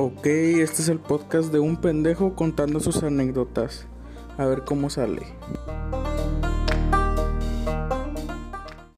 Ok, este es el podcast de un pendejo contando sus anécdotas. A ver cómo sale.